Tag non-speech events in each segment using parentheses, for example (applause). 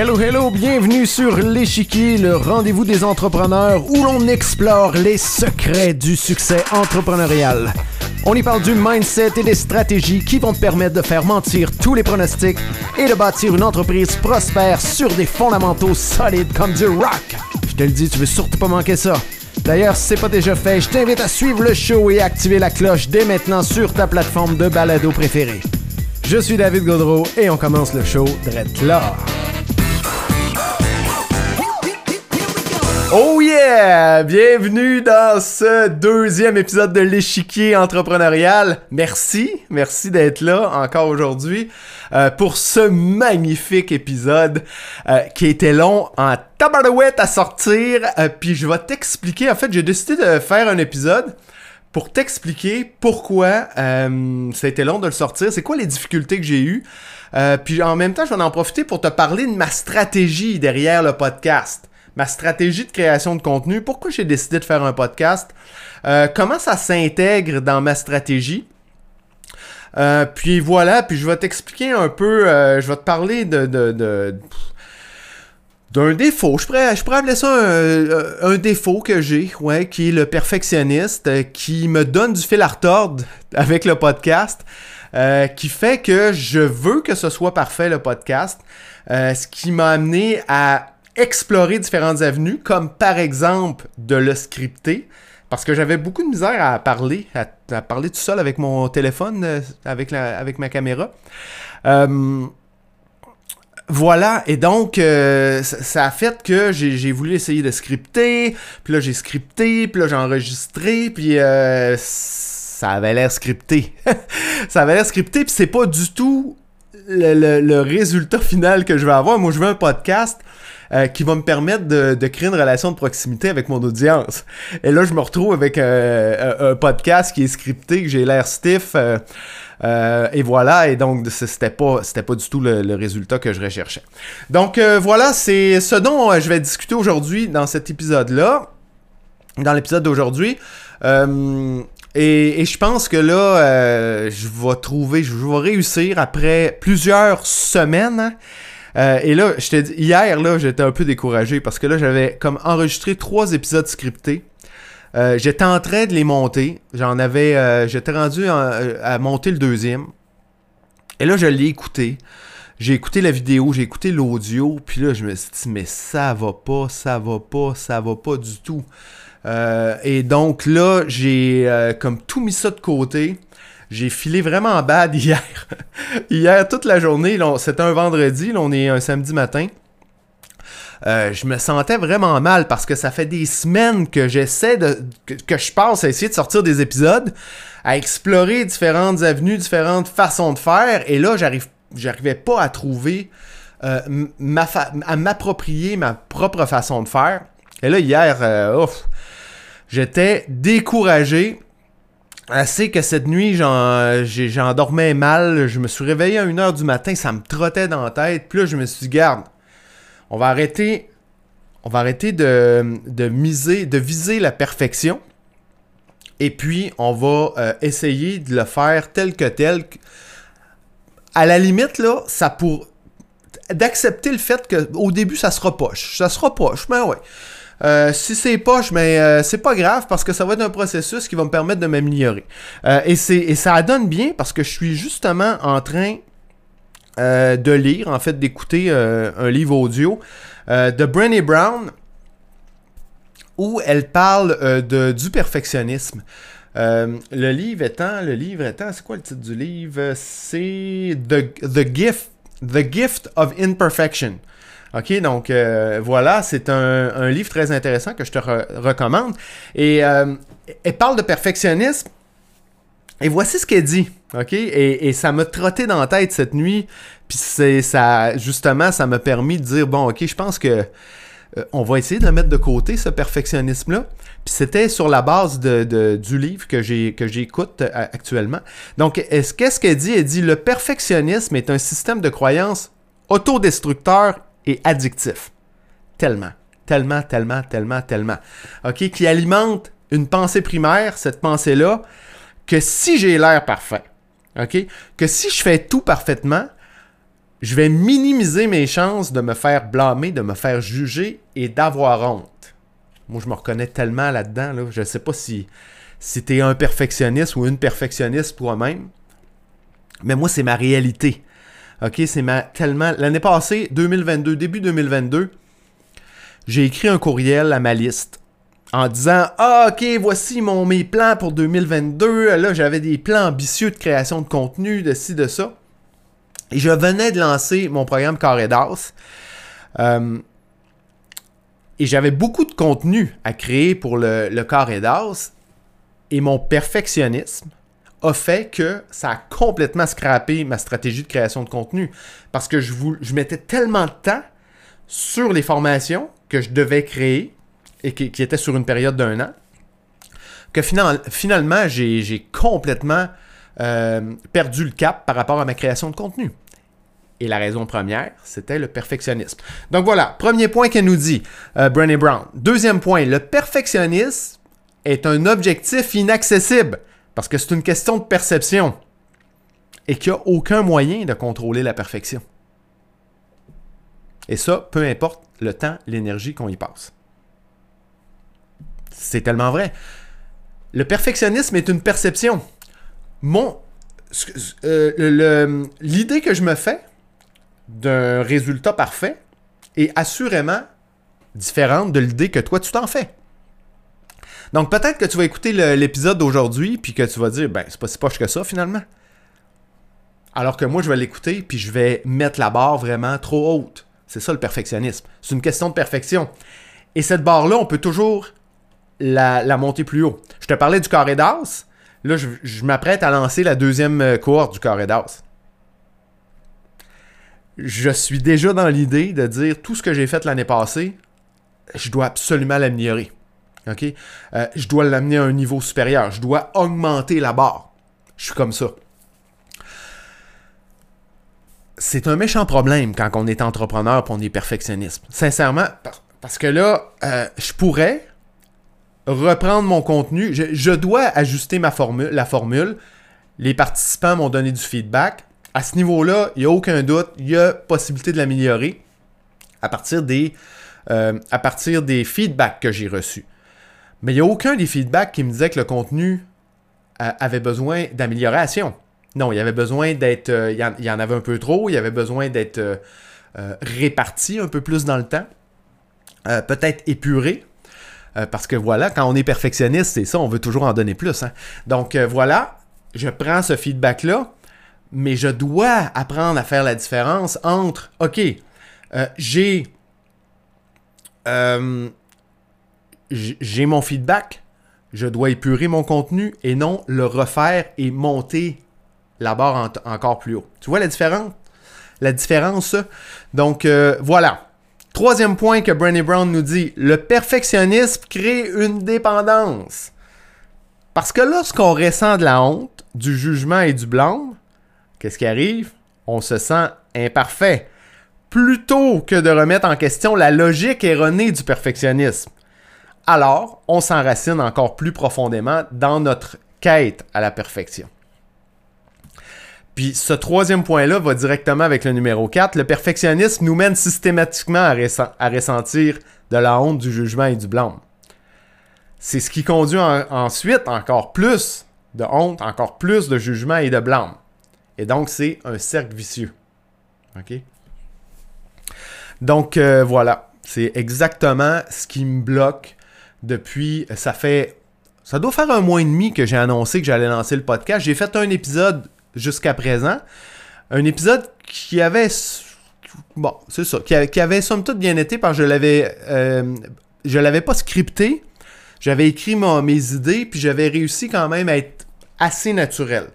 Hello, hello, bienvenue sur l'échiquier, le rendez-vous des entrepreneurs où l'on explore les secrets du succès entrepreneurial. On y parle du mindset et des stratégies qui vont te permettre de faire mentir tous les pronostics et de bâtir une entreprise prospère sur des fondamentaux solides comme du rock. Je te le dis, tu veux surtout pas manquer ça. D'ailleurs, si c'est pas déjà fait, je t'invite à suivre le show et activer la cloche dès maintenant sur ta plateforme de balado préférée. Je suis David Godreau et on commence le show direct Oh yeah! Bienvenue dans ce deuxième épisode de l'échiquier entrepreneurial. Merci, merci d'être là encore aujourd'hui euh, pour ce magnifique épisode euh, qui était long en tabarouette à sortir. Euh, puis je vais t'expliquer, en fait j'ai décidé de faire un épisode pour t'expliquer pourquoi ça a été long de le sortir, c'est quoi les difficultés que j'ai eues. puis en même temps, je vais en profiter pour te parler de ma stratégie derrière le podcast ma stratégie de création de contenu, pourquoi j'ai décidé de faire un podcast, euh, comment ça s'intègre dans ma stratégie. Euh, puis voilà, puis je vais t'expliquer un peu, euh, je vais te parler de, d'un défaut. Je pourrais, je pourrais appeler ça un, défaut que j'ai, ouais, qui est le perfectionniste, qui me donne du fil à retordre avec le podcast, qui fait que je veux que ce soit parfait le podcast, ce qui m'a amené à explorer différentes avenues, comme par exemple de le scripter, parce que j'avais beaucoup de misère à parler, à, parler tout seul avec mon téléphone, euh, avec, la, avec ma caméra. Euh, voilà, et donc euh, ça, a fait que j'ai voulu essayer de scripter, puis là j'ai scripté, puis là j'ai enregistré, puis ça avait l'air scripté. (laughs) ça avait l'air scripté, puis c'est pas du tout le, le, résultat final que je vais avoir. Moi, je veux un podcast euh, qui va me permettre de, créer une relation de proximité avec mon audience. Et là, je me retrouve avec euh, un podcast qui est scripté, que j'ai l'air stiff. Euh, et voilà, et donc c'était pas, c'était pas du tout le, résultat que je recherchais. Donc voilà, c'est ce dont je vais discuter aujourd'hui dans cet épisode-là, dans l'épisode d'aujourd'hui. Et, je pense que là, je vais trouver, je vais réussir après plusieurs semaines hein, euh, et là, je dit, hier, là, j'étais un peu découragé parce que là, j'avais comme enregistré trois épisodes scriptés. Euh, j'étais en train de les monter. J'en avais. Euh, j'étais rendu à monter le deuxième. Et là, je l'ai écouté. J'ai écouté la vidéo, j'ai écouté l'audio, puis là, je me suis dit, mais ça va pas, ça va pas, ça va pas du tout. et donc là, j'ai comme tout mis ça de côté. J'ai filé vraiment bad (laughs) hier. hier, toute la journée, c'était un vendredi, là, on est un samedi matin. Euh, je me sentais vraiment mal parce que ça fait des semaines que j'essaie de. Que, je passe à essayer de sortir des épisodes, à explorer différentes avenues, différentes façons de faire, et là, j'arrive, j'arrivais pas à trouver. Euh, ma à m'approprier ma propre façon de faire. Et là, hier, euh, j'étais découragé assez que cette nuit, j'en dormais mal. Je me suis réveillé à 1h du matin, ça me trottait dans la tête. Puis là, je me suis dit, garde, on va arrêter, on va arrêter de, viser la perfection. Et puis, on va euh, essayer de le faire tel que tel. À la limite, là, ça pour d'accepter le fait qu'au début, ça sera poche. Ça sera poche, mais ouais. Euh, si c'est poche, mais euh, c'est pas grave parce que ça va être un processus qui va me permettre de m'améliorer. Euh, et, ça donne bien parce que je suis justement en train de lire, en fait, d'écouter un livre audio de Brené Brown où elle parle de, du perfectionnisme. le livre étant, le livre étant, c'est quoi le titre du livre? C'est The Gift, The Gift of Imperfection. OK, donc euh, voilà, c'est un, livre très intéressant que je te recommande. Et euh, elle parle de perfectionnisme. Et voici ce qu'elle dit. OK? Et, ça m'a trotté dans la tête cette nuit. Puis c'est ça, justement, ça m'a permis de dire bon, OK, je pense que euh, on va essayer de le mettre de côté, ce perfectionnisme-là. Puis c'était sur la base de, du livre que j'écoute actuellement. Donc, qu'est-ce qu'elle dit? Elle dit le perfectionnisme est un système de croyances autodestructeur et addictif. Tellement, tellement, tellement, tellement, tellement. OK? Qui alimente une pensée primaire, cette pensée-là, que si j'ai l'air parfait, OK? Que si je fais tout parfaitement, je vais minimiser mes chances de me faire blâmer, de me faire juger et d'avoir honte. Moi, je me reconnais tellement là-dedans. Là. Je ne sais pas si, si tu es un perfectionniste ou une perfectionniste toi-même. Mais moi, c'est ma réalité. OK, c'est tellement. L'année passée, 2022, début 2022, j'ai écrit un courriel à ma liste en disant Ah, ok, voici mon, mes plans pour 2022. Là, j'avais des plans ambitieux de création de contenu, de ci, de ça. Et je venais de lancer mon programme Carré d'As. Euh, et j'avais beaucoup de contenu à créer pour le, le Carré d'As. Et mon perfectionnisme a fait que ça a complètement scrappé ma stratégie de création de contenu. Parce que je, je mettais tellement de temps sur les formations que je devais créer et qui, étaient sur une période d'un an que finalement, j'ai complètement euh, perdu le cap par rapport à ma création de contenu. Et la raison première, c'était le perfectionnisme. Donc voilà, premier point qu'elle nous dit, euh, Brown. Deuxième point, le perfectionnisme est un objectif inaccessible parce que c'est une question de perception et qu'il n'y a aucun moyen de contrôler la perfection. Et ça, peu importe le temps, l'énergie qu'on y passe. C'est tellement vrai. Le perfectionnisme est une perception. Mon, euh, l'idée que je me fais d'un résultat parfait est assurément différente de l'idée que toi tu t'en fais. Donc peut-être que tu vas écouter l'épisode d'aujourd'hui puis que tu vas dire ben c'est pas si poche que ça finalement. Alors que moi je vais l'écouter puis je vais mettre la barre vraiment trop haute. C'est ça le perfectionnisme. C'est une question de perfection. Et cette barre là, on peut toujours la, monter plus haut. Je te parlais du carré d'as. Là, je, je m'apprête à lancer la deuxième euh, cohorte du carré d'as je suis déjà dans l'idée de dire tout ce que j'ai fait l'année passée, je dois absolument l'améliorer. OK? Euh, je dois l'amener à un niveau supérieur. Je dois augmenter la barre. Je suis comme ça. C'est un méchant problème quand on est entrepreneur et on est perfectionniste. Sincèrement, parce que là, euh, je pourrais reprendre mon contenu. Je, dois ajuster ma formule, la formule. Les participants m'ont donné du feedback à ce niveau-là, il n'y a aucun doute, il y a possibilité de l'améliorer à partir des, euh, à partir des feedbacks que j'ai reçus. Mais il n'y a aucun des feedbacks qui me disait que le contenu euh, avait besoin d'amélioration. Non, il y avait besoin d'être. Euh, il, y en, avait un peu trop, il y avait besoin d'être réparti un peu plus dans le temps. Peut-être épuré. parce que voilà, quand on est perfectionniste, c'est ça, on veut toujours en donner plus. Hein. Donc voilà, je prends ce feedback-là, mais je dois apprendre à faire la différence entre, OK, euh, j'ai euh, j'ai mon feedback, je dois épurer mon contenu et non le refaire et monter la barre encore plus haut. Tu vois la différence? La différence, Donc, euh, voilà. Troisième point que Brené Brown nous dit, le perfectionnisme crée une dépendance. Parce que lorsqu'on ressent de la honte, du jugement et du blâme, qu'est-ce qui arrive? On se sent imparfait. Plutôt que de remettre en question la logique erronée du perfectionnisme. Alors, on s'enracine encore plus profondément dans notre quête à la perfection. Puis ce troisième point-là va directement avec le numéro 4. Le perfectionnisme nous mène systématiquement à, ressentir de la honte, du jugement et du blâme. C'est ce qui conduit ensuite encore plus de honte, encore plus de jugement et de blâme. Et donc, c'est un cercle vicieux. OK? Donc, euh, voilà. C'est exactement ce qui me bloque depuis. Ça fait. Ça doit faire un mois et demi que j'ai annoncé que j'allais lancer le podcast. J'ai fait un épisode jusqu'à présent. Un épisode qui avait. Bon, c'est ça. Qui, avait somme toute bien été parce que je l'avais. Euh, je l'avais pas scripté. J'avais écrit mes idées, puis j'avais réussi quand même à être assez naturel.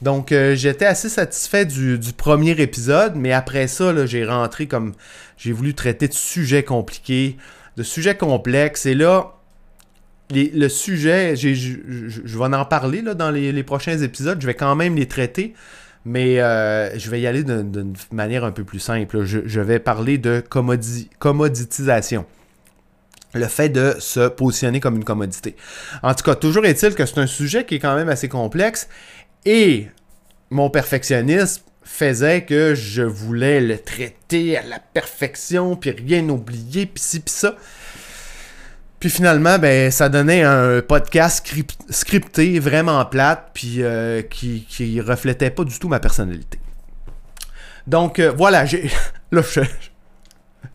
Donc, euh, j'étais assez satisfait du, premier épisode, mais après ça, j'ai rentré comme. J'ai voulu traiter de sujets compliqués, de sujets complexes. Et là, le sujet, je vais en parler là, dans les, prochains épisodes. Je vais quand même les traiter, mais euh, je vais y aller d'une manière un peu plus simple. Je, vais parler de commoditisation le fait de se positionner comme une commodité. En tout cas, toujours est-il que c'est un sujet qui est quand même assez complexe et mon perfectionnisme faisait que je voulais le traiter à la perfection, puis rien oublier, puis ci, puis ça. Puis finalement, ben, ça donnait un podcast scripté, vraiment plate, puis euh, qui, qui reflétait pas du tout ma personnalité. Donc euh, voilà, j'ai. (laughs) Là, je,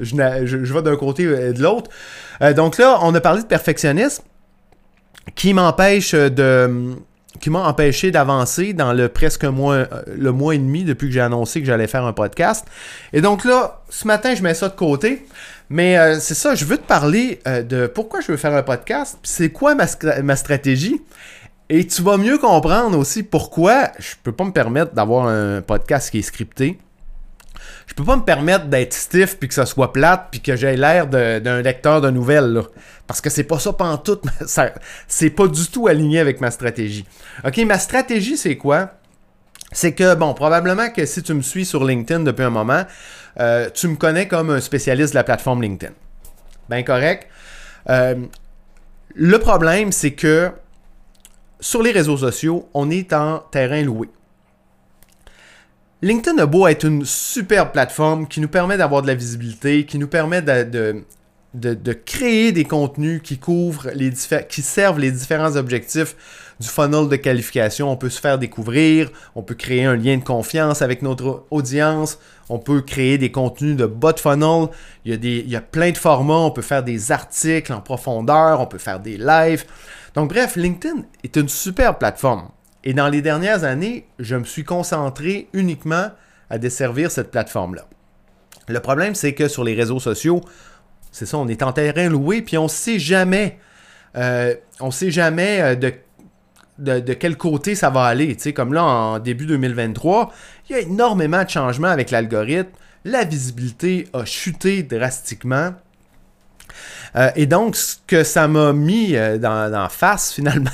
je, vais d'un côté et de l'autre. Euh, donc là, on a parlé de perfectionnisme qui m'empêche de qui m'a empêché d'avancer dans le presque mois, euh, le mois et demi depuis que j'ai annoncé que j'allais faire un podcast. Et donc là, ce matin, je mets ça de côté. Mais euh, c'est ça, je veux te parler de pourquoi je veux faire un podcast, c'est quoi ma, ma, stratégie. Et tu vas mieux comprendre aussi pourquoi je peux pas me permettre d'avoir un podcast qui est scripté je peux pas me permettre d'être stiff puis que ça soit plate puis que j'ai l'air d'un lecteur de nouvelles là. Parce que c'est pas ça pantoute (laughs) c'est pas du tout aligné avec ma stratégie. OK, ma stratégie c'est quoi? C'est que bon, probablement que si tu me suis sur LinkedIn depuis un moment, euh, tu me connais comme un spécialiste de la plateforme LinkedIn. Ben correct. Euh, le problème c'est que sur les réseaux sociaux, on est en terrain loué. LinkedIn a beau être une super plateforme qui nous permet d'avoir de la visibilité, qui nous permet de, créer des contenus qui couvrent les qui servent les différents objectifs du funnel de qualification. On peut se faire découvrir, on peut créer un lien de confiance avec notre audience, on peut créer des contenus de bot funnel. Il y, a des, il y a plein de formats, on peut faire des articles en profondeur, on peut faire des lives. Donc bref, LinkedIn est une super plateforme. Et dans les dernières années, je me suis concentré uniquement à desservir cette plateforme-là. Le problème, c'est que sur les réseaux sociaux, c'est ça, on est en terrain loué, puis on ne sait jamais, euh, on sait jamais euh, de, de, quel côté ça va aller. Comme là, en début 2023, il y a énormément de changements avec l'algorithme. La visibilité a chuté drastiquement. Euh, et donc, ce que ça m'a mis euh, dans, face, (laughs) finalement,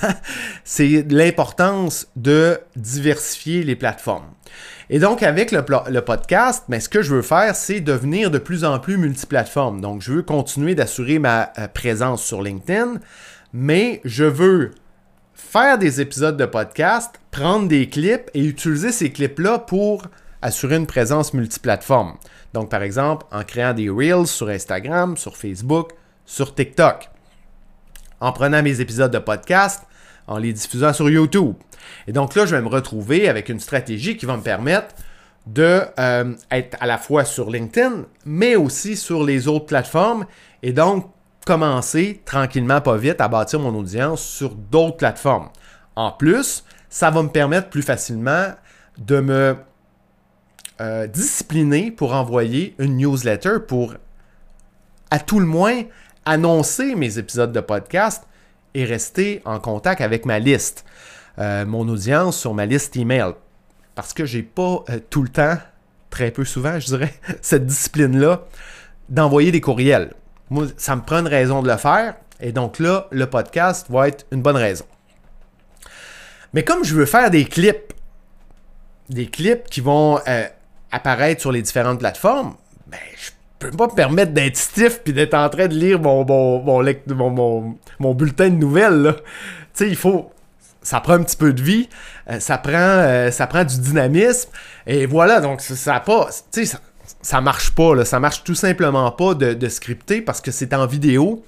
c'est l'importance de diversifier les plateformes. Et donc, avec le, podcast, ben, ce que je veux faire, c'est devenir de plus en plus multiplateforme. Donc, je veux continuer d'assurer ma euh, présence sur LinkedIn, mais je veux faire des épisodes de podcast, prendre des clips et utiliser ces clips-là pour assurer une présence multiplateforme. Donc, par exemple, en créant des Reels sur Instagram, sur Facebook, sur TikTok, en prenant mes épisodes de podcast, en les diffusant sur YouTube. Et donc là, je vais me retrouver avec une stratégie qui va me permettre de euh, être à la fois sur LinkedIn, mais aussi sur les autres plateformes, et donc commencer tranquillement, pas vite, à bâtir mon audience sur d'autres plateformes. En plus, ça va me permettre plus facilement de me euh, discipliner pour envoyer une newsletter pour, à tout le moins, annoncer mes épisodes de podcast et rester en contact avec ma liste, euh, mon audience sur ma liste email. Parce que j'ai pas euh, tout le temps, très peu souvent, je dirais, (laughs) cette discipline-là d'envoyer des courriels. Moi, ça me prend une raison de le faire. Et donc là, le podcast va être une bonne raison. Mais comme je veux faire des clips, des clips qui vont euh, apparaître sur les différentes plateformes, ben, je peux pas me permettre d'être stiff puis d'être en train de lire mon, mon, mon, bulletin de nouvelles. Tu sais, il faut. Ça prend un petit peu de vie, euh, ça, prend, euh, ça prend du dynamisme. Et voilà, donc ça, pas. Tu sais, ça, marche pas, là, ça marche tout simplement pas de, scripter parce que c'est en vidéo.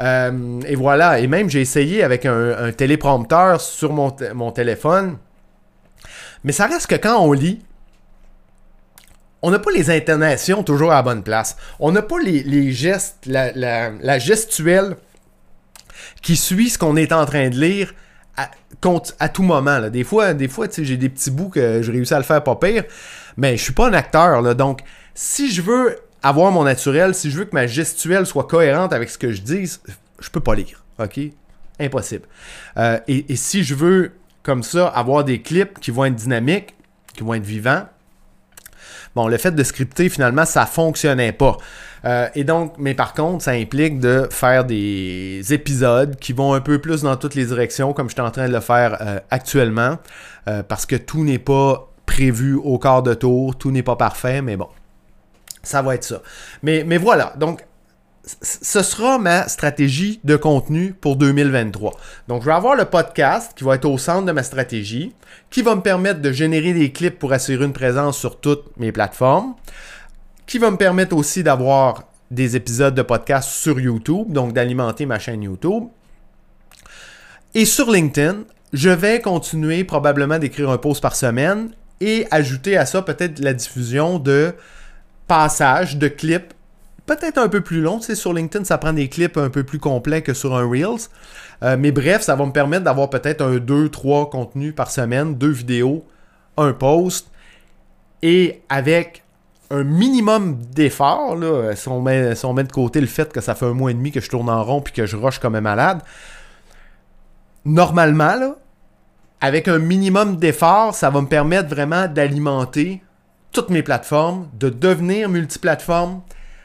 Euh, et voilà, et même j'ai essayé avec un, téléprompteur sur mon, mon téléphone. Mais ça reste que quand on lit, on n'a pas les intonations toujours à la bonne place. On n'a pas les, gestes, la, gestuelle qui suit ce qu'on est en train de lire à, à tout moment. Des fois, des fois j'ai des petits bouts que je réussis à le faire pas pire, mais je suis pas un acteur. Donc, si je veux avoir mon naturel, si je veux que ma gestuelle soit cohérente avec ce que je dis, je peux pas lire. OK? Impossible. Euh, et si je veux, comme ça, avoir des clips qui vont être dynamiques, qui vont être vivants, Bon, le fait de scripter, finalement, ça fonctionnait pas. Euh, et donc, mais par contre, ça implique de faire des épisodes qui vont un peu plus dans toutes les directions, comme je suis en train de le faire euh, actuellement, euh, parce que tout n'est pas prévu au quart de tour, tout n'est pas parfait, mais bon, ça va être ça. Mais, mais voilà, donc, ce sera ma stratégie de contenu pour 2023. Donc, je vais avoir le podcast qui va être au centre de ma stratégie, qui va me permettre de générer des clips pour assurer une présence sur toutes mes plateformes, qui va me permettre aussi d'avoir des épisodes de podcast sur YouTube, donc d'alimenter ma chaîne YouTube. Et sur LinkedIn, je vais continuer probablement d'écrire un post par semaine et ajouter à ça peut-être la diffusion de passages, de clips peut-être un peu plus long. Tu sais, sur LinkedIn, ça prend des clips un peu plus complets que sur un Reels. Euh, mais bref, ça va me permettre d'avoir peut-être un 2-3 contenus par semaine, deux vidéos, un post. Et avec un minimum d'effort, si, on met, si on met de côté le fait que ça fait un mois et demi que je tourne en rond puis que je rush comme un malade, normalement, là, avec un minimum d'effort, ça va me permettre vraiment d'alimenter toutes mes plateformes, de devenir multiplateforme,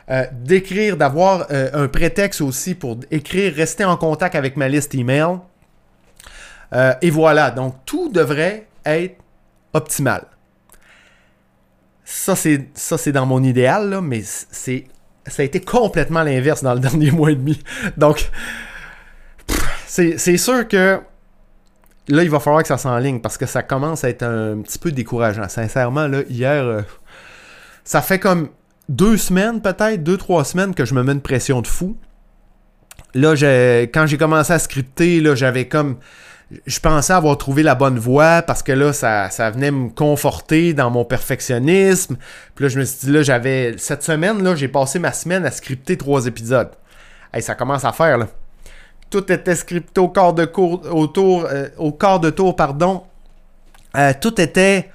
euh, d'écrire, d'avoir euh, un prétexte aussi pour écrire, rester en contact avec ma liste email. Euh, et voilà, donc tout devrait être optimal. Ça, c'est, ça, c'est dans mon idéal, là, mais c'est, ça a été complètement l'inverse dans le (laughs) dernier mois et demi. Donc, c'est, sûr que là, il va falloir que ça s'enligne parce que ça commence à être un petit peu décourageant. Sincèrement, là, hier, ça fait comme deux semaines, peut-être, deux, trois semaines que je me mets une pression de fou. Là, quand j'ai commencé à scripter, là, j'avais comme. Je pensais avoir trouvé la bonne voie parce que là, ça, ça venait me conforter dans mon perfectionnisme. Puis là, je me suis dit, là, j'avais. Cette semaine, là, j'ai passé ma semaine à scripter trois épisodes. Hey, ça commence à faire, là. Tout était scripté au quart de cours, autour, euh, au quart de tour, pardon. Euh, tout était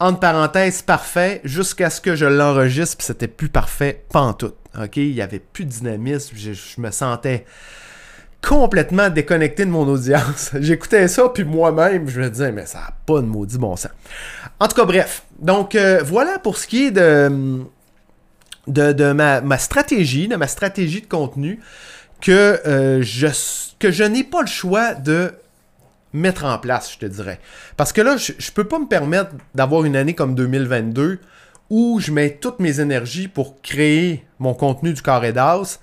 entre parenthèses, parfait, jusqu'à ce que je l'enregistre, puis c'était plus parfait, pantoute. OK? Il n'y avait plus de dynamisme, je, me sentais complètement déconnecté de mon audience. (laughs) J'écoutais ça, puis moi-même, je me disais, mais ça n'a pas de maudit bon sens. En tout cas, bref. Donc, euh, voilà pour ce qui est de, de, ma, stratégie, de ma stratégie de contenu, que, euh, je, que je n'ai pas le choix de mettre en place, je te dirais. Parce que là, je, ne peux pas me permettre d'avoir une année comme 2022 où je mets toutes mes énergies pour créer mon contenu du carré d'as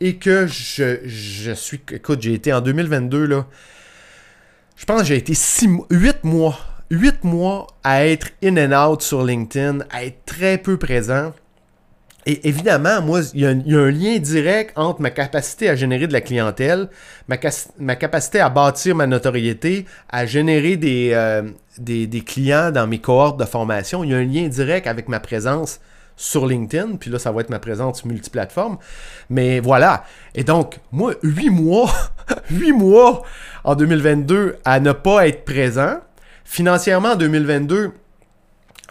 et que je, je suis... Écoute, j'ai été en 2022, là... Je pense que j'ai été 8 mois. 8 mois à être in and out sur LinkedIn, à être très peu présent. Et évidemment, moi, il y, a un lien direct entre ma capacité à générer de la clientèle, ma, capacité à bâtir ma notoriété, à générer euh, des, des, clients dans mes cohortes de formation. Il y a un lien direct avec ma présence sur LinkedIn, puis là, ça va être ma présence multiplateforme. Mais voilà. Et donc, moi, huit mois, (laughs) huit mois en 2022 à ne pas être présent. Financièrement, en 2022,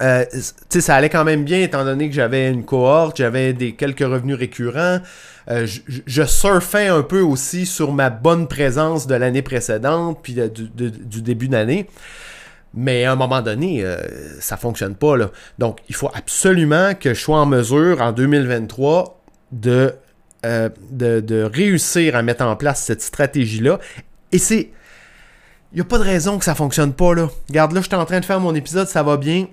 euh, ça allait quand même bien étant donné que j'avais une cohorte, j'avais des quelques revenus récurrents. Euh, je, surfais un peu aussi sur ma bonne présence de l'année précédente puis du, début d'année. Mais à un moment donné, euh, ça fonctionne pas. Là. Donc, il faut absolument que je sois en mesure en 2023 de, de, de réussir à mettre en place cette stratégie-là. Et c'est. Il n'y a pas de raison que ça fonctionne pas. Là. Regarde, là, je suis en train de faire mon épisode, ça va bien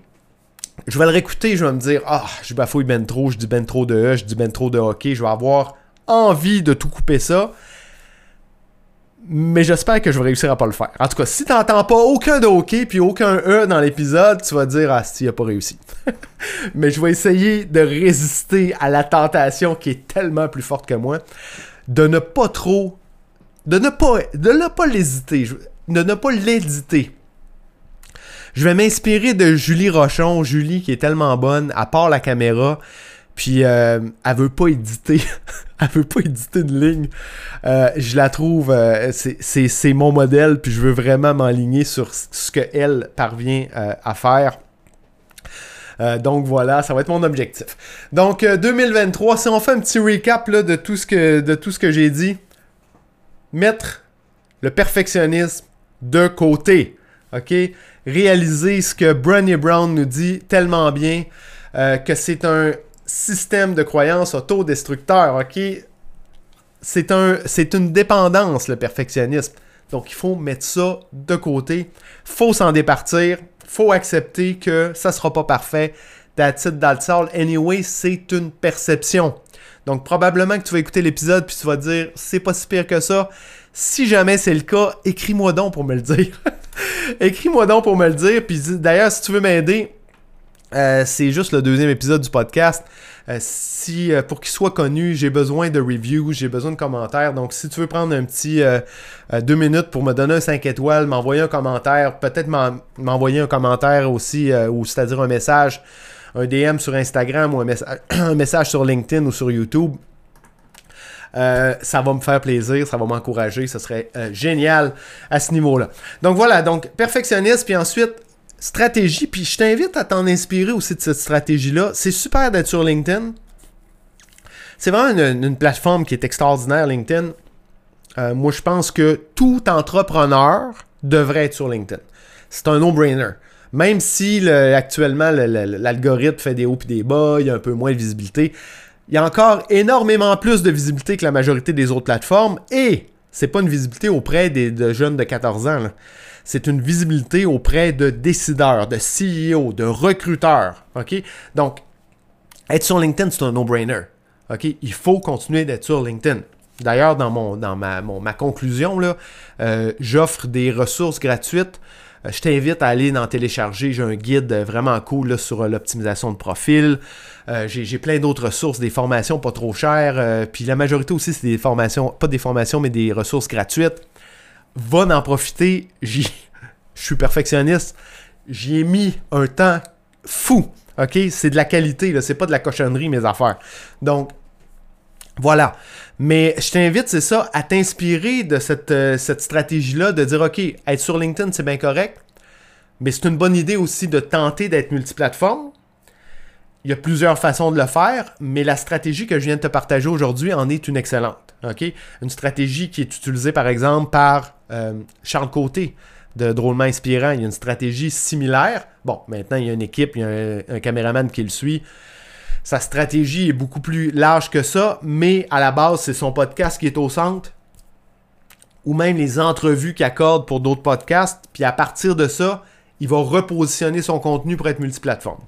je vais le réécouter, je vais me dire, ah, je bafouille ben trop, je dis ben trop de E, je dis ben trop de hockey, je vais avoir envie de tout couper ça. Mais j'espère que je vais réussir à pas le faire. En tout cas, si t'entends pas aucun de hockey puis aucun E dans l'épisode, tu vas dire, ah, si, il a pas réussi. (laughs) Mais je vais essayer de résister à la tentation qui est tellement plus forte que moi, de ne pas trop, de ne pas, de ne pas l'hésiter, de ne pas l'éditer je vais m'inspirer de Julie Rochon. Julie qui est tellement bonne, à part la caméra. Puis euh, elle veut pas éditer. (laughs) elle veut pas éditer une ligne. Euh, je la trouve. Euh, c'est mon modèle. Puis je veux vraiment m'aligner sur ce qu'elle parvient à faire. donc voilà, ça va être mon objectif. Donc 2023, si on fait un petit recap de tout ce que, de tout ce que j'ai dit, mettre le perfectionnisme de côté. OK? réaliser ce que Brené Brown nous dit tellement bien, euh, que c'est un système de croyance autodestructeur, ok? C'est un, une dépendance, le perfectionnisme. Donc, il faut mettre ça de côté. faut s'en départir. faut accepter que ça sera pas parfait. That's it, that's all. Anyway, c'est une perception. Donc probablement que tu vas écouter l'épisode puis tu vas te dire c'est pas si pire que ça. Si jamais c'est le cas, écris-moi donc pour me le dire. (laughs) (laughs) écris-moi donc pour me le dire. Puis d'ailleurs, si tu veux m'aider, euh, c'est juste le deuxième épisode du podcast. Euh, si euh, pour qu'il soit connu, j'ai besoin de reviews, j'ai besoin de commentaires. Donc, si tu veux prendre un petit deux minutes pour me donner un 5 étoiles, m'envoyer un commentaire, peut-être m'envoyer un commentaire aussi, ou c'est-à-dire un message, un DM sur Instagram ou un, (coughs) un message sur LinkedIn ou sur YouTube. Ça va me faire plaisir, ça va m'encourager, ce serait génial à ce niveau-là. Donc voilà, donc perfectionniste, puis ensuite stratégie, puis je t'invite à t'en inspirer aussi de cette stratégie-là. C'est super d'être sur LinkedIn. C'est vraiment une, plateforme qui est extraordinaire, LinkedIn. Euh, moi, je pense que tout entrepreneur devrait être sur LinkedIn. C'est un no-brainer. Même si actuellement l'algorithme fait des hauts et des bas, il y a un peu moins de visibilité, il y a encore énormément plus de visibilité que la majorité des autres plateformes et c'est pas une visibilité auprès des de jeunes de 14 ans. C'est une visibilité auprès de décideurs, de CEO, de recruteurs. Donc, être sur LinkedIn, c'est un no-brainer. Il faut continuer d'être sur LinkedIn. D'ailleurs, dans, mon, dans ma, ma conclusion, là, euh, j'offre des ressources gratuites. Euh, je t'invite à aller en télécharger. J'ai un guide vraiment cool sur euh, l'optimisation de profil. j'ai plein d'autres ressources, des formations pas trop chères. puis la majorité aussi, c'est des formations, pas des formations, mais des ressources gratuites va en profiter. Je suis perfectionniste. J'y ai mis un temps fou. OK? C'est de la qualité, c'est pas de la cochonnerie, mes affaires. Donc, voilà. Mais je t'invite, c'est ça, à t'inspirer de cette, euh, cette stratégie-là, de dire, OK, être sur LinkedIn, c'est bien correct, mais c'est une bonne idée aussi de tenter d'être multiplateforme. Il y a plusieurs façons de le faire, mais la stratégie que je viens de te partager aujourd'hui en est une excellente. Une stratégie qui est utilisée par exemple par euh, Charles Côté de Drôlement Inspirant. Il y a une stratégie similaire. Bon, maintenant il y a une équipe, il y a un, caméraman qui le suit. Sa stratégie est beaucoup plus large que ça, mais à la base, c'est son podcast qui est au centre ou même les entrevues qu'il accorde pour d'autres podcasts. Puis à partir de ça, il va repositionner son contenu pour être multiplateforme.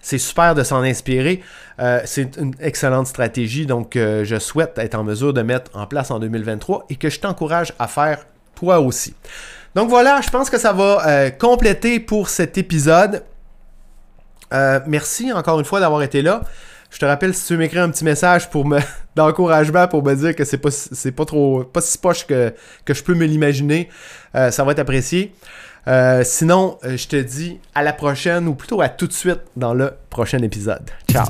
C'est super de s'en inspirer. Euh, c'est une excellente stratégie, donc euh, je souhaite être en mesure de mettre en place en 2023 et que je t'encourage à faire toi aussi. Donc voilà, je pense que ça va euh, compléter pour cet épisode. Merci encore une fois d'avoir été là. Je te rappelle si tu veux m'écrire un petit message pour me (laughs) d'encouragement pour me dire que c'est pas c'est pas trop pas si poche que, que je peux me l'imaginer, ça va être apprécié. Euh, sinon, euh, je te dis à la prochaine, ou plutôt à tout de suite dans le prochain épisode. Ciao!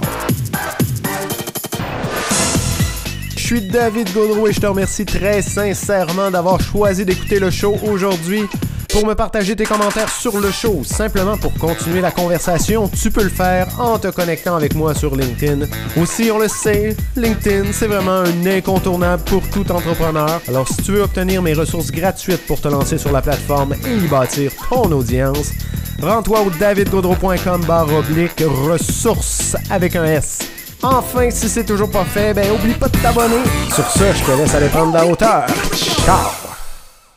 Je suis David Gaudreau et je te remercie très sincèrement d'avoir choisi d'écouter le show aujourd'hui. Pour me partager tes commentaires sur le show, simplement pour continuer la conversation, tu peux le faire en te connectant avec moi sur LinkedIn. Aussi, on le sait, LinkedIn, c'est vraiment un incontournable pour tout entrepreneur. Alors, si tu veux obtenir mes ressources gratuites pour te lancer sur la plateforme et y bâtir ton audience, rends-toi au davidgaudreau.com barre oblique ressources avec un S. Enfin, si c'est toujours pas fait, ben oublie pas de t'abonner. Sur ce, je te laisse aller prendre la hauteur. Ciao!